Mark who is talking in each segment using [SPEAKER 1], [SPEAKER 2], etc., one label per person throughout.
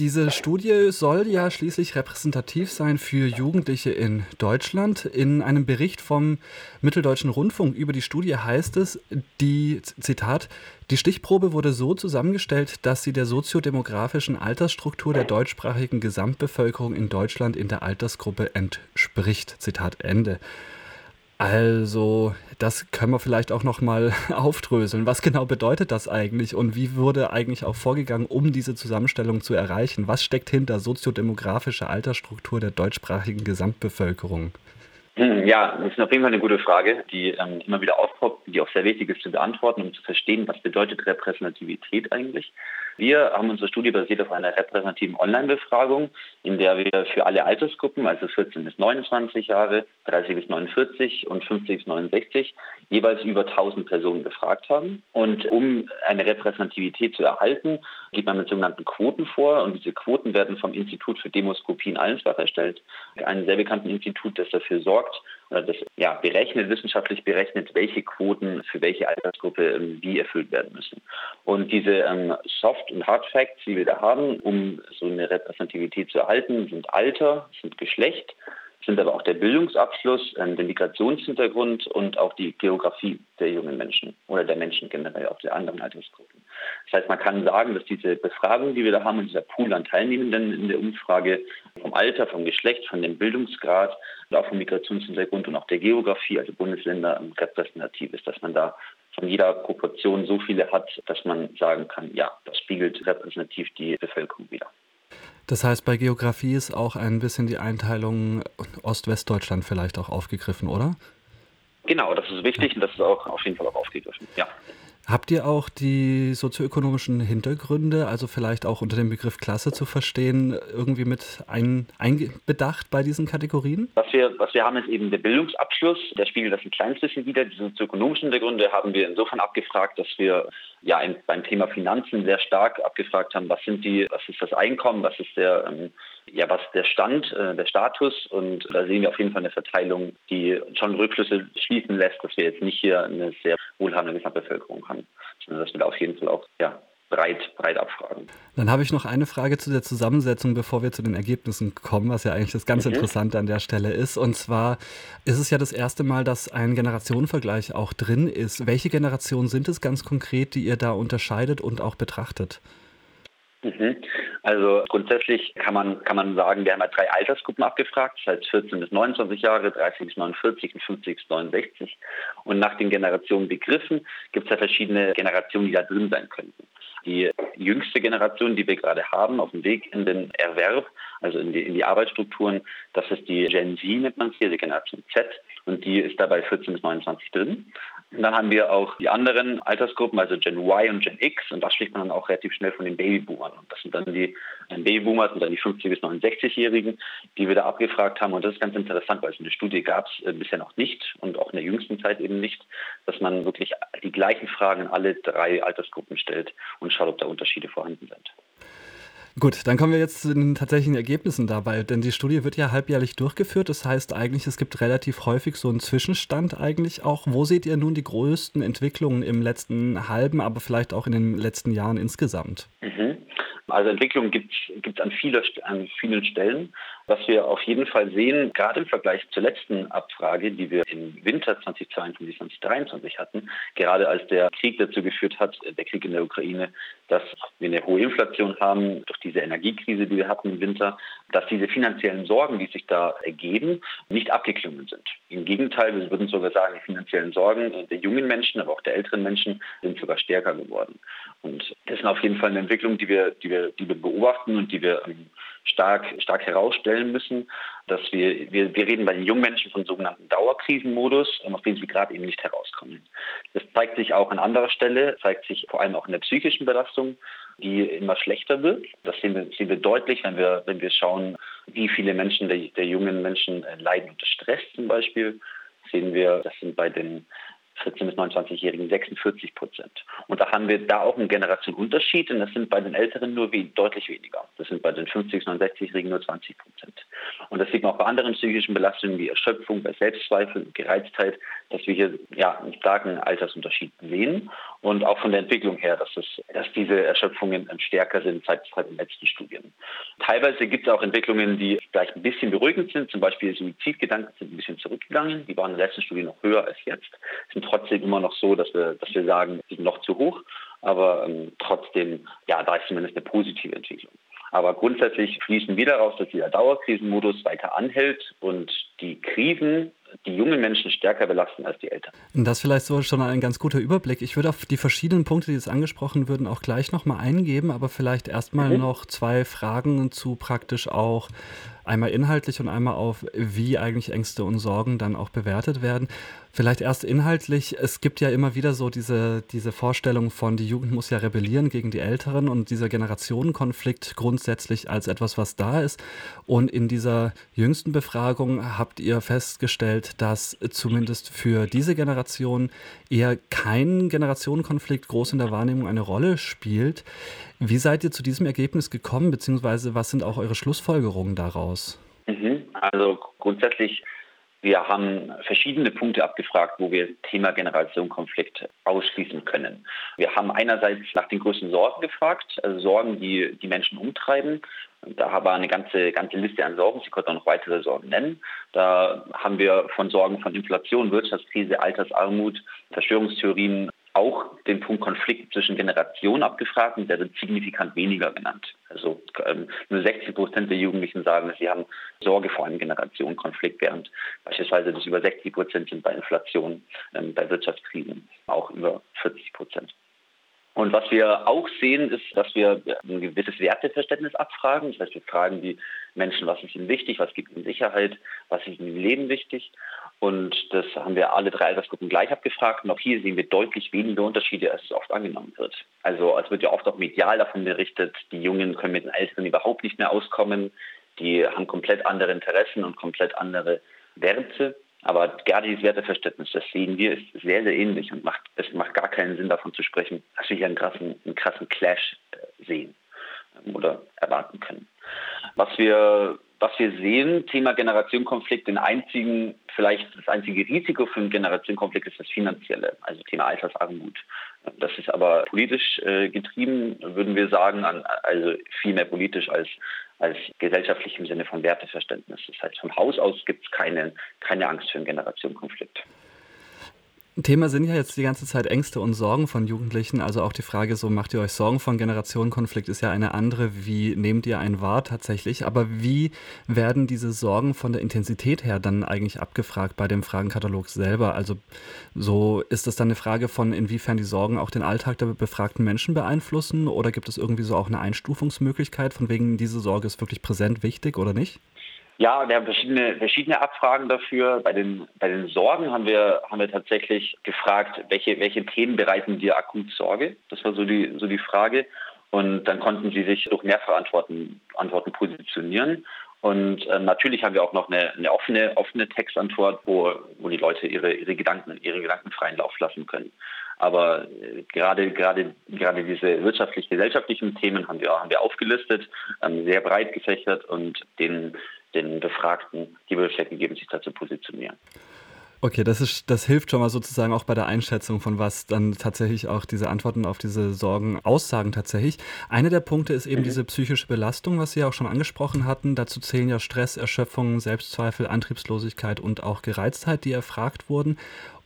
[SPEAKER 1] Diese Studie soll ja schließlich repräsentativ sein für Jugendliche in Deutschland. In einem Bericht vom Mitteldeutschen Rundfunk über die Studie heißt es, die Zitat, die Stichprobe wurde so zusammengestellt, dass sie der soziodemografischen Altersstruktur der deutschsprachigen Gesamtbevölkerung in Deutschland in der Altersgruppe entspricht. Zitat Ende. Also, das können wir vielleicht auch noch mal aufdröseln. Was genau bedeutet das eigentlich und wie wurde eigentlich auch vorgegangen, um diese Zusammenstellung zu erreichen? Was steckt hinter soziodemografischer Altersstruktur der deutschsprachigen Gesamtbevölkerung?
[SPEAKER 2] Hm, ja, das ist auf jeden Fall eine gute Frage, die ähm, immer wieder aufpoppt, die auch sehr wichtig ist zu beantworten, um zu verstehen, was bedeutet Repräsentativität eigentlich. Wir haben unsere Studie basiert auf einer repräsentativen Online-Befragung, in der wir für alle Altersgruppen, also 14 bis 29 Jahre, 30 bis 49 und 50 bis 69, jeweils über 1000 Personen befragt haben. Und um eine Repräsentativität zu erhalten, geht man mit sogenannten Quoten vor. Und diese Quoten werden vom Institut für Demoskopie in Allensbach erstellt, einem sehr bekannten Institut, das dafür sorgt, oder das ja, berechnet, wissenschaftlich berechnet, welche Quoten für welche Altersgruppe ähm, wie erfüllt werden müssen. Und diese ähm, Soft- und Hard Facts, die wir da haben, um so eine Repräsentativität zu erhalten, sind Alter, sind Geschlecht, sind aber auch der Bildungsabschluss, ähm, der Migrationshintergrund und auch die Geografie der jungen Menschen oder der Menschen generell, auch der anderen Altersgruppen. Das heißt, man kann sagen, dass diese Befragung, die wir da haben, und dieser Pool an Teilnehmenden in der Umfrage vom Alter, vom Geschlecht, von dem Bildungsgrad und auch vom Migrationshintergrund und auch der Geografie, also Bundesländer, repräsentativ ist, dass man da von jeder Proportion so viele hat, dass man sagen kann, ja, das spiegelt repräsentativ die Bevölkerung wieder.
[SPEAKER 1] Das heißt, bei Geografie ist auch ein bisschen die Einteilung Ost-West-Deutschland vielleicht auch aufgegriffen, oder?
[SPEAKER 2] Genau, das ist wichtig und das ist auch auf jeden Fall auch aufgegriffen, ja.
[SPEAKER 1] Habt ihr auch die sozioökonomischen Hintergründe, also vielleicht auch unter dem Begriff Klasse zu verstehen, irgendwie mit ein, einbedacht bei diesen Kategorien?
[SPEAKER 2] Was wir, was wir haben, ist eben der Bildungsabschluss. Der spiegelt das ein kleines bisschen wieder. Die sozioökonomischen Hintergründe haben wir insofern abgefragt, dass wir ja beim Thema Finanzen sehr stark abgefragt haben, was sind die, was ist das Einkommen, was ist der, ähm, ja, was der Stand, äh, der Status. Und da sehen wir auf jeden Fall eine Verteilung, die schon Rückschlüsse schließen lässt, dass wir jetzt nicht hier eine sehr wohlhabende Gesamtbevölkerung haben, sondern dass wir da auf jeden Fall auch ja, breit, breit abfragen.
[SPEAKER 1] Dann habe ich noch eine Frage zu der Zusammensetzung, bevor wir zu den Ergebnissen kommen, was ja eigentlich das ganz mhm. Interessante an der Stelle ist. Und zwar ist es ja das erste Mal, dass ein Generationenvergleich auch drin ist. Welche Generationen sind es ganz konkret, die ihr da unterscheidet und auch betrachtet?
[SPEAKER 2] Mhm. Also grundsätzlich kann man, kann man sagen, wir haben ja drei Altersgruppen abgefragt, das heißt 14 bis 29 Jahre, 30 bis 49 und 50 bis 69. Und nach den Generationen begriffen gibt es ja verschiedene Generationen, die da drin sein könnten. Die jüngste Generation, die wir gerade haben, auf dem Weg in den Erwerb, also in die, in die Arbeitsstrukturen, das ist die Gen Z, nennt man es hier, die Generation Z. Und die ist dabei 14 bis 29 drin. Und dann haben wir auch die anderen Altersgruppen, also Gen Y und Gen X, und das spricht man dann auch relativ schnell von den Babyboomern. Und das sind dann die Babyboomers und dann die 50- bis 69-Jährigen, die wir da abgefragt haben. Und das ist ganz interessant, weil es in der Studie gab es äh, bisher noch nicht und auch in der jüngsten Zeit eben nicht, dass man wirklich die gleichen Fragen in alle drei Altersgruppen stellt und schaut, ob da Unterschiede vorhanden sind.
[SPEAKER 1] Gut, dann kommen wir jetzt zu den tatsächlichen Ergebnissen dabei, denn die Studie wird ja halbjährlich durchgeführt. Das heißt eigentlich, es gibt relativ häufig so einen Zwischenstand eigentlich auch. Wo seht ihr nun die größten Entwicklungen im letzten halben, aber vielleicht auch in den letzten Jahren insgesamt?
[SPEAKER 2] Mhm. Also Entwicklung gibt es an, an vielen Stellen. Was wir auf jeden Fall sehen, gerade im Vergleich zur letzten Abfrage, die wir im Winter 2022, 2023 hatten, gerade als der Krieg dazu geführt hat, der Krieg in der Ukraine, dass wir eine hohe Inflation haben durch diese Energiekrise, die wir hatten im Winter, dass diese finanziellen Sorgen, die sich da ergeben, nicht abgeklungen sind. Im Gegenteil, wir würden sogar sagen, die finanziellen Sorgen der jungen Menschen, aber auch der älteren Menschen sind sogar stärker geworden. Und das ist auf jeden Fall eine Entwicklung, die wir, die wir, die wir beobachten und die wir stark, stark herausstellen müssen, dass wir, wir, wir reden bei den jungen Menschen von sogenannten Dauerkrisenmodus, auf den sie gerade eben nicht herauskommen. Das zeigt sich auch an anderer Stelle, zeigt sich vor allem auch in der psychischen Belastung, die immer schlechter wird. Das sehen wir, sehen wir deutlich, wenn wir, wenn wir schauen, wie viele Menschen, der, der jungen Menschen leiden unter Stress zum Beispiel. Sehen wir, das sind bei den 14 bis 29-Jährigen 46 Prozent. Und da haben wir da auch einen Generationenunterschied, und das sind bei den Älteren nur wie, deutlich weniger. Das sind bei den 50 bis 69-Jährigen nur 20 Prozent. Und das sieht man auch bei anderen psychischen Belastungen wie Erschöpfung, bei Selbstzweifel, Gereiztheit, dass wir hier ja, einen starken Altersunterschied sehen. Und auch von der Entwicklung her, dass, es, dass diese Erschöpfungen stärker sind seit, seit den letzten Studien. Teilweise gibt es auch Entwicklungen, die vielleicht ein bisschen beruhigend sind. Zum Beispiel Suizidgedanken sind ein bisschen zurückgegangen. Die waren in der letzten Studie noch höher als jetzt. Sind trotzdem immer noch so, dass wir, dass wir sagen, sie sind noch zu hoch. Aber ähm, trotzdem, ja, da ist zumindest eine positive Entwicklung. Aber grundsätzlich fließen wir daraus, dass dieser Dauerkrisenmodus weiter anhält und die Krisen die jungen Menschen stärker belasten als die Älteren.
[SPEAKER 1] Das vielleicht so schon ein ganz guter Überblick. Ich würde auf die verschiedenen Punkte, die jetzt angesprochen würden, auch gleich nochmal eingeben, aber vielleicht erstmal mhm. noch zwei Fragen zu praktisch auch einmal inhaltlich und einmal auf, wie eigentlich Ängste und Sorgen dann auch bewertet werden. Vielleicht erst inhaltlich. Es gibt ja immer wieder so diese, diese Vorstellung von, die Jugend muss ja rebellieren gegen die Älteren und dieser Generationenkonflikt grundsätzlich als etwas, was da ist. Und in dieser jüngsten Befragung habt ihr festgestellt, dass zumindest für diese Generation eher kein Generationenkonflikt groß in der Wahrnehmung eine Rolle spielt. Wie seid ihr zu diesem Ergebnis gekommen, beziehungsweise was sind auch eure Schlussfolgerungen daraus?
[SPEAKER 2] Mhm. Also grundsätzlich wir haben verschiedene Punkte abgefragt, wo wir Thema Generationenkonflikt ausschließen können. Wir haben einerseits nach den größten Sorgen gefragt, also Sorgen, die die Menschen umtreiben. Da war eine ganze, ganze Liste an Sorgen. Sie konnten auch noch weitere Sorgen nennen. Da haben wir von Sorgen von Inflation, Wirtschaftskrise, Altersarmut, Verschwörungstheorien auch den Punkt Konflikt zwischen Generationen abgefragt und der wird signifikant weniger genannt. Also ähm, nur 60 Prozent der Jugendlichen sagen, sie haben Sorge vor einem Generationenkonflikt, während beispielsweise das über 60 Prozent sind bei Inflation, ähm, bei Wirtschaftskrisen auch über 40 Prozent. Und was wir auch sehen, ist, dass wir ein gewisses Werteverständnis abfragen. Das heißt, wir fragen die Menschen, was ist ihnen wichtig, was gibt ihnen Sicherheit, was ist ihnen im Leben wichtig. Und das haben wir alle drei Altersgruppen gleich abgefragt. Und auch hier sehen wir deutlich weniger Unterschiede, als es oft angenommen wird. Also es wird ja oft auch medial davon berichtet, die Jungen können mit den Älteren überhaupt nicht mehr auskommen. Die haben komplett andere Interessen und komplett andere Werte. Aber gerade dieses Werteverständnis, das sehen wir, ist sehr, sehr ähnlich und macht, es macht gar keinen Sinn davon zu sprechen, dass wir hier einen krassen, einen krassen Clash äh, sehen ähm, oder erwarten können. Was wir, was wir sehen, Thema Generationenkonflikt, den einzigen, vielleicht das einzige Risiko für einen Generationenkonflikt ist das finanzielle, also Thema Altersarmut. Das ist aber politisch äh, getrieben, würden wir sagen, an, also viel mehr politisch als als gesellschaftlich im Sinne von Werteverständnis. Das heißt, von Haus aus gibt es keine, keine Angst für einen Generationenkonflikt.
[SPEAKER 1] Thema sind ja jetzt die ganze Zeit Ängste und Sorgen von Jugendlichen. Also auch die Frage, so macht ihr euch Sorgen von Generationenkonflikt, ist ja eine andere. Wie nehmt ihr einen wahr tatsächlich? Aber wie werden diese Sorgen von der Intensität her dann eigentlich abgefragt bei dem Fragenkatalog selber? Also so ist das dann eine Frage von, inwiefern die Sorgen auch den Alltag der befragten Menschen beeinflussen? Oder gibt es irgendwie so auch eine Einstufungsmöglichkeit, von wegen diese Sorge ist wirklich präsent wichtig oder nicht?
[SPEAKER 2] Ja, wir haben verschiedene, verschiedene Abfragen dafür. Bei den, bei den Sorgen haben wir, haben wir tatsächlich gefragt, welche, welche Themen bereiten dir akut Sorge? Das war so die, so die Frage. Und dann konnten sie sich durch Mehrfachantworten Antworten positionieren. Und äh, natürlich haben wir auch noch eine, eine offene, offene Textantwort, wo, wo die Leute ihre, ihre Gedanken, ihre Gedanken freien Lauf lassen können. Aber äh, gerade, gerade, gerade diese wirtschaftlich-gesellschaftlichen Themen haben wir, haben wir aufgelistet, ähm, sehr breit gefächert und den, den Befragten die Möglichkeit gegeben, sich da zu positionieren.
[SPEAKER 1] Okay, das, ist, das hilft schon mal sozusagen auch bei der Einschätzung von was dann tatsächlich auch diese Antworten auf diese Sorgen aussagen tatsächlich. Einer der Punkte ist eben mhm. diese psychische Belastung, was Sie ja auch schon angesprochen hatten. Dazu zählen ja Stress, Erschöpfung, Selbstzweifel, Antriebslosigkeit und auch Gereiztheit, die erfragt wurden.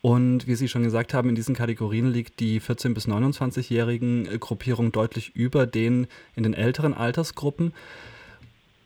[SPEAKER 1] Und wie Sie schon gesagt haben, in diesen Kategorien liegt die 14- bis 29-jährigen Gruppierung deutlich über den in den älteren Altersgruppen.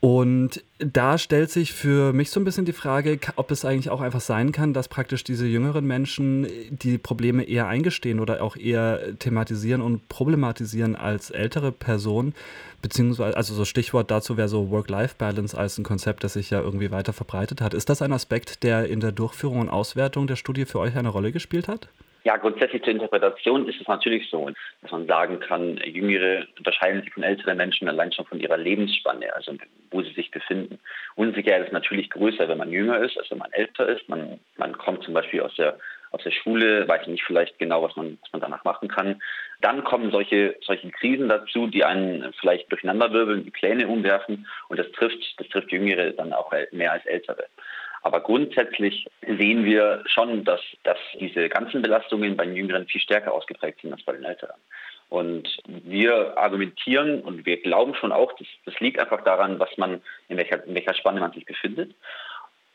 [SPEAKER 1] Und da stellt sich für mich so ein bisschen die Frage, ob es eigentlich auch einfach sein kann, dass praktisch diese jüngeren Menschen die Probleme eher eingestehen oder auch eher thematisieren und problematisieren als ältere Personen. Beziehungsweise, also so Stichwort dazu wäre so Work-Life-Balance als ein Konzept, das sich ja irgendwie weiter verbreitet hat. Ist das ein Aspekt, der in der Durchführung und Auswertung der Studie für euch eine Rolle gespielt hat?
[SPEAKER 2] Ja, grundsätzlich zur Interpretation ist es natürlich so, dass man sagen kann, Jüngere unterscheiden sich von älteren Menschen allein schon von ihrer Lebensspanne, also wo sie sich befinden. Unsicherheit ist natürlich größer, wenn man jünger ist, als wenn man älter ist. Man, man kommt zum Beispiel aus der aus der Schule, weiß nicht vielleicht genau, was man, was man danach machen kann. Dann kommen solche, solche Krisen dazu, die einen vielleicht durcheinanderwirbeln, die Pläne umwerfen und das trifft, das trifft Jüngere dann auch mehr als Ältere. Aber grundsätzlich sehen wir schon, dass, dass diese ganzen Belastungen bei den Jüngeren viel stärker ausgeprägt sind als bei den Älteren. Und wir argumentieren und wir glauben schon auch, das, das liegt einfach daran, was man, in welcher, in welcher Spanne man sich befindet.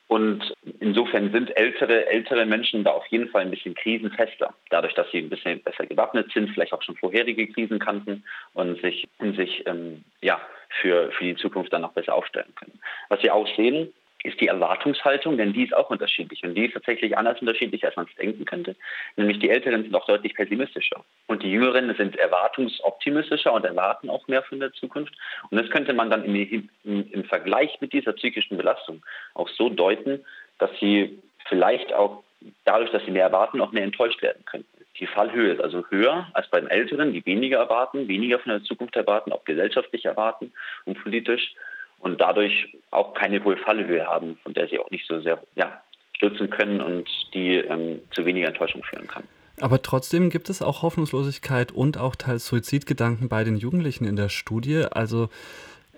[SPEAKER 2] Und insofern sind ältere, ältere Menschen da auf jeden Fall ein bisschen krisenfester, dadurch, dass sie ein bisschen besser gewappnet sind, vielleicht auch schon vorherige Krisen kannten und sich, sich ähm, ja, für, für die Zukunft dann auch besser aufstellen können. Was wir auch sehen, ist die Erwartungshaltung, denn die ist auch unterschiedlich und die ist tatsächlich anders unterschiedlich, als man es denken könnte. Nämlich die Älteren sind auch deutlich pessimistischer und die Jüngeren sind erwartungsoptimistischer und erwarten auch mehr von der Zukunft. Und das könnte man dann im, im, im Vergleich mit dieser psychischen Belastung auch so deuten, dass sie vielleicht auch dadurch, dass sie mehr erwarten, auch mehr enttäuscht werden könnten. Die Fallhöhe ist also höher als bei den Älteren, die weniger erwarten, weniger von der Zukunft erwarten, auch gesellschaftlich erwarten und politisch und dadurch auch keine hohe Fallhöhe haben, von der sie auch nicht so sehr ja, stürzen können und die ähm, zu weniger Enttäuschung führen kann.
[SPEAKER 1] Aber trotzdem gibt es auch Hoffnungslosigkeit und auch teils Suizidgedanken bei den Jugendlichen in der Studie. Also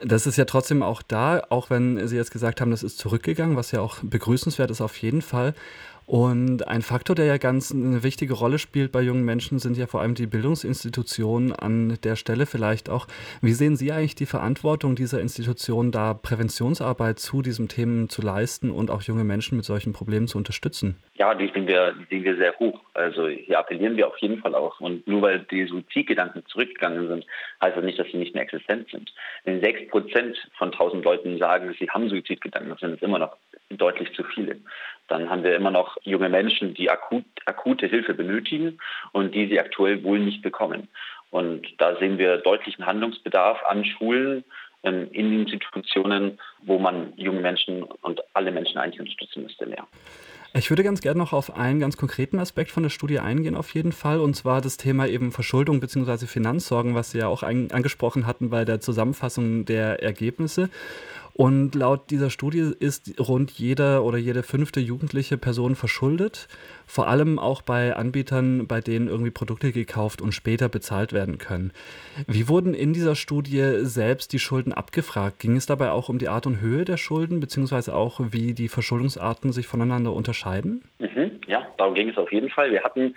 [SPEAKER 1] das ist ja trotzdem auch da, auch wenn Sie jetzt gesagt haben, das ist zurückgegangen, was ja auch begrüßenswert ist auf jeden Fall. Und ein Faktor, der ja ganz eine wichtige Rolle spielt bei jungen Menschen, sind ja vor allem die Bildungsinstitutionen an der Stelle vielleicht auch. Wie sehen Sie eigentlich die Verantwortung dieser Institutionen, da Präventionsarbeit zu diesen Themen zu leisten und auch junge Menschen mit solchen Problemen zu unterstützen?
[SPEAKER 2] Ja, die sehen wir, wir sehr hoch. Also hier appellieren wir auf jeden Fall auch. Und nur weil die Suizidgedanken zurückgegangen sind, heißt das nicht, dass sie nicht mehr existent sind. Wenn sechs Prozent von tausend Leuten sagen, sie haben Suizidgedanken, sind es immer noch deutlich zu viele. Dann haben wir immer noch junge Menschen, die akut, akute Hilfe benötigen und die sie aktuell wohl nicht bekommen. Und da sehen wir deutlichen Handlungsbedarf an Schulen, ähm, in Institutionen, wo man junge Menschen und alle Menschen eigentlich unterstützen müsste mehr.
[SPEAKER 1] Ich würde ganz gerne noch auf einen ganz konkreten Aspekt von der Studie eingehen, auf jeden Fall, und zwar das Thema eben Verschuldung bzw. Finanzsorgen, was Sie ja auch angesprochen hatten bei der Zusammenfassung der Ergebnisse. Und laut dieser Studie ist rund jeder oder jede fünfte jugendliche Person verschuldet. Vor allem auch bei Anbietern, bei denen irgendwie Produkte gekauft und später bezahlt werden können. Wie wurden in dieser Studie selbst die Schulden abgefragt? Ging es dabei auch um die Art und Höhe der Schulden, beziehungsweise auch, wie die Verschuldungsarten sich voneinander unterscheiden?
[SPEAKER 2] Mhm, ja, darum ging es auf jeden Fall. Wir hatten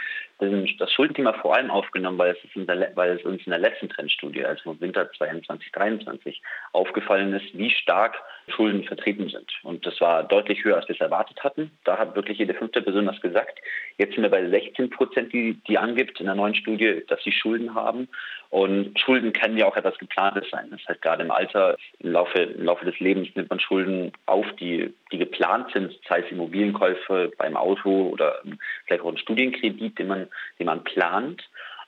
[SPEAKER 2] das Schuldenthema vor allem aufgenommen, weil es, der, weil es, uns in der letzten Trendstudie, also im Winter 2022, 2023, aufgefallen ist, wie stark Schulden vertreten sind. Und das war deutlich höher, als wir es erwartet hatten. Da hat wirklich jede fünfte Person das gesagt. Jetzt sind wir bei 16 Prozent, die, die angibt in der neuen Studie, dass sie Schulden haben. Und Schulden können ja auch etwas Geplantes sein. Das heißt, gerade im Alter, im Laufe, im Laufe des Lebens nimmt man Schulden auf, die, die geplant sind, sei es Immobilienkäufe beim Auto oder vielleicht auch ein Studienkredit, den man, den man plant.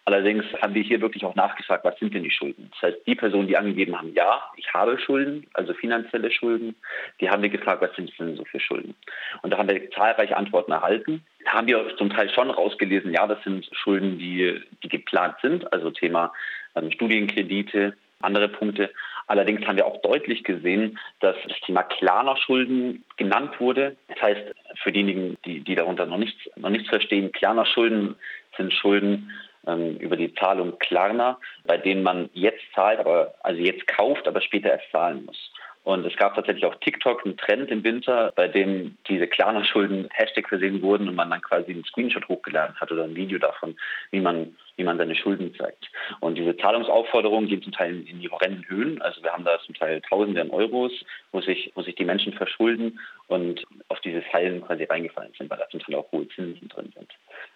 [SPEAKER 2] Allerdings haben wir hier wirklich auch nachgefragt, was sind denn die Schulden? Das heißt, die Personen, die angegeben haben, ja, ich habe Schulden, also finanzielle Schulden, die haben wir gefragt, was sind denn so für Schulden? Und da haben wir zahlreiche Antworten erhalten. Haben wir zum Teil schon rausgelesen, ja, das sind Schulden, die, die geplant sind, also Thema ähm, Studienkredite, andere Punkte. Allerdings haben wir auch deutlich gesehen, dass das Thema Klarner-Schulden genannt wurde. Das heißt, für diejenigen, die, die darunter noch nichts, noch nichts verstehen, Klarner-Schulden sind Schulden, ähm, über die Zahlung Klarna, bei denen man jetzt zahlt, aber also jetzt kauft, aber später erst zahlen muss. Und es gab tatsächlich auf TikTok einen Trend im Winter, bei dem diese Klarna-Schulden Hashtag versehen wurden und man dann quasi einen Screenshot hochgeladen hat oder ein Video davon, wie man, wie man seine Schulden zeigt. Und diese Zahlungsaufforderungen gehen zum Teil in die horrenden Höhen. Also wir haben da zum Teil Tausende an Euros, wo sich, wo sich die Menschen verschulden und auf diese Fallen quasi reingefallen sind, weil da zum Teil auch hohe Zinsen drin sind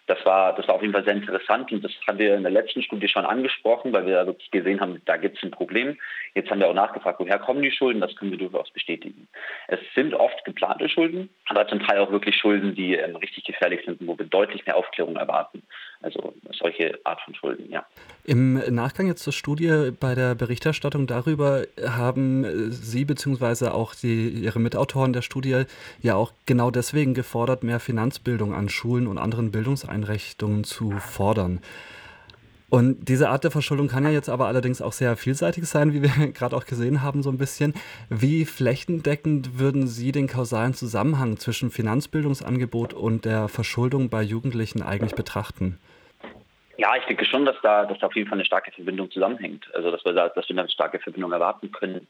[SPEAKER 2] das war, das war auf jeden Fall sehr interessant und das haben wir in der letzten Studie schon angesprochen, weil wir da wirklich gesehen haben, da gibt es ein Problem. Jetzt haben wir auch nachgefragt, woher kommen die Schulden, das können wir durchaus bestätigen. Es sind oft geplante Schulden, aber zum Teil auch wirklich Schulden, die ähm, richtig gefährlich sind und wo wir deutlich mehr Aufklärung erwarten. Also solche Art von Schulden, ja.
[SPEAKER 1] Im Nachgang jetzt zur Studie bei der Berichterstattung darüber haben Sie bzw. auch die, Ihre Mitautoren der Studie ja auch genau deswegen gefordert, mehr Finanzbildung an Schulen und anderen Bildungseinrichtungen zu fordern. Und diese Art der Verschuldung kann ja jetzt aber allerdings auch sehr vielseitig sein, wie wir gerade auch gesehen haben, so ein bisschen. Wie flächendeckend würden Sie den kausalen Zusammenhang zwischen Finanzbildungsangebot und der Verschuldung bei Jugendlichen eigentlich betrachten?
[SPEAKER 2] Ja, ich denke schon, dass da, dass da auf jeden Fall eine starke Verbindung zusammenhängt. Also dass wir da, dass wir eine starke Verbindung erwarten können.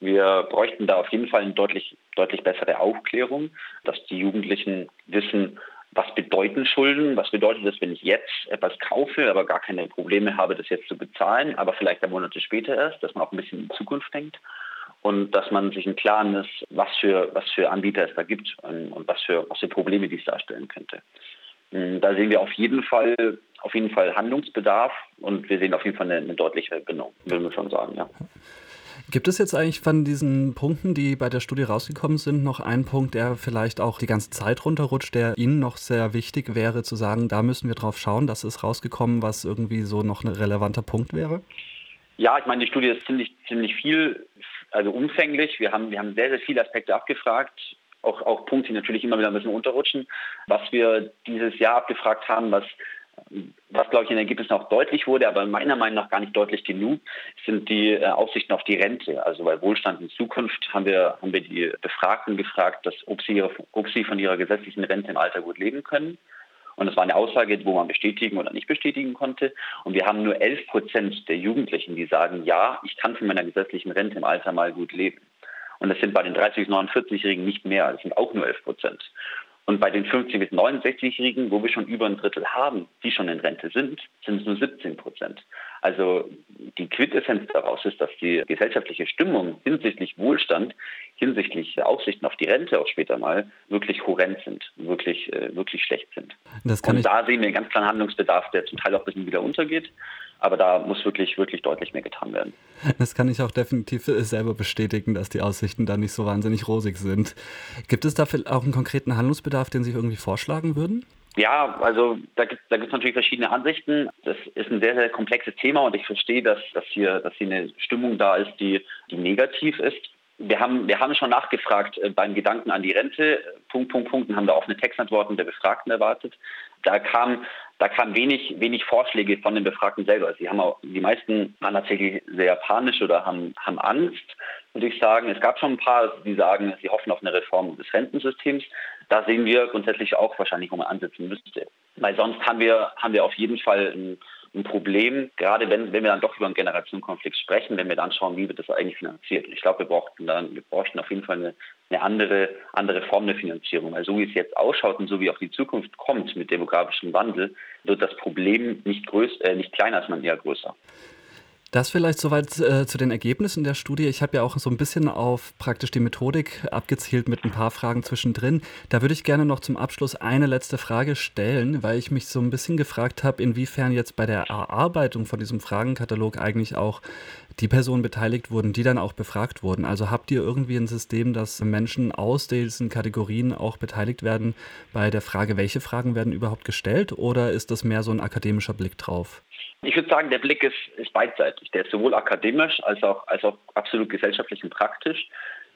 [SPEAKER 2] Wir bräuchten da auf jeden Fall eine deutlich, deutlich bessere Aufklärung, dass die Jugendlichen wissen, was bedeuten Schulden? Was bedeutet das, wenn ich jetzt etwas kaufe, aber gar keine Probleme habe, das jetzt zu bezahlen, aber vielleicht ein Monate später erst, dass man auch ein bisschen in die Zukunft denkt und dass man sich im Klaren ist, was für, was für Anbieter es da gibt und, und was, für, was für Probleme dies darstellen könnte. Hm, da sehen wir auf jeden Fall, auf jeden Fall Handlungsbedarf und wir sehen auf jeden Fall eine, eine deutliche Verbindung, würden wir schon sagen, ja.
[SPEAKER 1] Gibt es jetzt eigentlich von diesen Punkten, die bei der Studie rausgekommen sind, noch einen Punkt, der vielleicht auch die ganze Zeit runterrutscht, der Ihnen noch sehr wichtig wäre, zu sagen, da müssen wir drauf schauen, das ist rausgekommen, was irgendwie so noch ein relevanter Punkt wäre?
[SPEAKER 2] Ja, ich meine, die Studie ist ziemlich, ziemlich viel, also umfänglich. Wir haben, wir haben sehr, sehr viele Aspekte abgefragt. Auch, auch Punkte, die natürlich immer wieder ein bisschen unterrutschen. Was wir dieses Jahr abgefragt haben, was was, glaube ich, in den Ergebnissen auch deutlich wurde, aber meiner Meinung nach gar nicht deutlich genug, sind die äh, Aussichten auf die Rente. Also bei Wohlstand in Zukunft haben wir, haben wir die Befragten gefragt, dass, ob, sie ihre, ob sie von ihrer gesetzlichen Rente im Alter gut leben können. Und das war eine Aussage, wo man bestätigen oder nicht bestätigen konnte. Und wir haben nur 11 Prozent der Jugendlichen, die sagen, ja, ich kann von meiner gesetzlichen Rente im Alter mal gut leben. Und das sind bei den 30- bis 49-Jährigen nicht mehr, das sind auch nur 11 Prozent. Und bei den 50- bis 69-Jährigen, wo wir schon über ein Drittel haben, die schon in Rente sind, sind es nur 17 Prozent. Also die Quintessenz daraus ist, dass die gesellschaftliche Stimmung hinsichtlich Wohlstand, hinsichtlich Aussichten auf die Rente auch später mal wirklich horrend sind, wirklich, äh, wirklich schlecht sind. Und da sehen wir einen ganz klaren Handlungsbedarf, der zum Teil auch ein bisschen wieder untergeht. Aber da muss wirklich, wirklich deutlich mehr getan werden.
[SPEAKER 1] Das kann ich auch definitiv selber bestätigen, dass die Aussichten da nicht so wahnsinnig rosig sind. Gibt es da auch einen konkreten Handlungsbedarf, den Sie irgendwie vorschlagen würden?
[SPEAKER 2] Ja, also da gibt es natürlich verschiedene Ansichten. Das ist ein sehr, sehr komplexes Thema und ich verstehe, dass, dass, hier, dass hier eine Stimmung da ist, die, die negativ ist. Wir haben, wir haben schon nachgefragt äh, beim Gedanken an die Rente, Punkt, Punkt, Punkt, und haben da offene Textantworten der Befragten erwartet. Da kam da kamen wenig, wenig Vorschläge von den Befragten selber. Sie haben auch, die meisten waren tatsächlich sehr panisch oder haben, haben Angst, würde ich sagen. Es gab schon ein paar, die sagen, sie hoffen auf eine Reform des Rentensystems. Da sehen wir grundsätzlich auch wahrscheinlich, wo man ansetzen müsste. Weil sonst haben wir, haben wir auf jeden Fall ein, ein Problem, gerade wenn, wenn wir dann doch über einen Generationenkonflikt sprechen, wenn wir dann schauen, wie wird das eigentlich finanziert. Ich glaube, wir brauchten dann, wir bräuchten auf jeden Fall eine, eine andere, andere Form der Finanzierung. Weil so wie es jetzt ausschaut und so wie auch die Zukunft kommt mit demografischem Wandel, wird das Problem nicht, größ, äh, nicht kleiner, sondern eher größer.
[SPEAKER 1] Das vielleicht soweit äh, zu den Ergebnissen der Studie. Ich habe ja auch so ein bisschen auf praktisch die Methodik abgezielt mit ein paar Fragen zwischendrin. Da würde ich gerne noch zum Abschluss eine letzte Frage stellen, weil ich mich so ein bisschen gefragt habe, inwiefern jetzt bei der Erarbeitung von diesem Fragenkatalog eigentlich auch die Personen beteiligt wurden, die dann auch befragt wurden. Also habt ihr irgendwie ein System, dass Menschen aus diesen Kategorien auch beteiligt werden bei der Frage, welche Fragen werden überhaupt gestellt oder ist das mehr so ein akademischer Blick drauf?
[SPEAKER 2] Ich würde sagen, der Blick ist, ist beidseitig. Der ist sowohl akademisch als auch, als auch absolut gesellschaftlich und praktisch.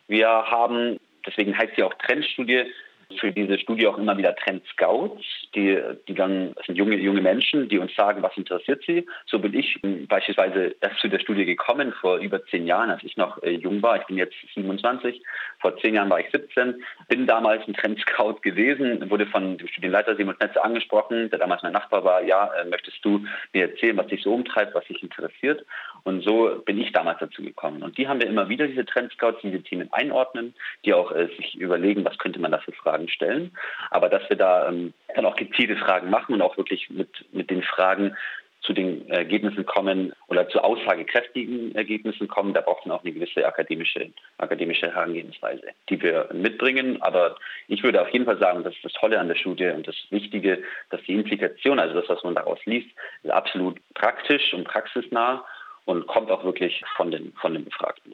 [SPEAKER 2] Wir haben, deswegen heißt sie auch Trendstudie, für diese Studie auch immer wieder Trend Scouts, die, die dann, das sind junge, junge Menschen, die uns sagen, was interessiert sie. So bin ich beispielsweise erst zu der Studie gekommen vor über zehn Jahren, als ich noch äh, jung war. Ich bin jetzt 27. Vor zehn Jahren war ich 17. Bin damals ein Trend Scout gewesen, wurde von dem Studienleiter Simon Netze angesprochen, der damals mein Nachbar war. Ja, äh, möchtest du mir erzählen, was dich so umtreibt, was dich interessiert? Und so bin ich damals dazu gekommen. Und die haben wir immer wieder, diese Trend Scouts, die diese Themen einordnen, die auch äh, sich überlegen, was könnte man da für Fragen Fragen stellen. Aber dass wir da ähm, dann auch gezielte Fragen machen und auch wirklich mit, mit den Fragen zu den Ergebnissen kommen oder zu aussagekräftigen Ergebnissen kommen, da braucht man auch eine gewisse akademische, akademische Herangehensweise, die wir mitbringen. Aber ich würde auf jeden Fall sagen, das ist das Tolle an der Studie und das Wichtige, dass die Implikation, also das, was man daraus liest, ist absolut praktisch und praxisnah und kommt auch wirklich von den, von den Befragten.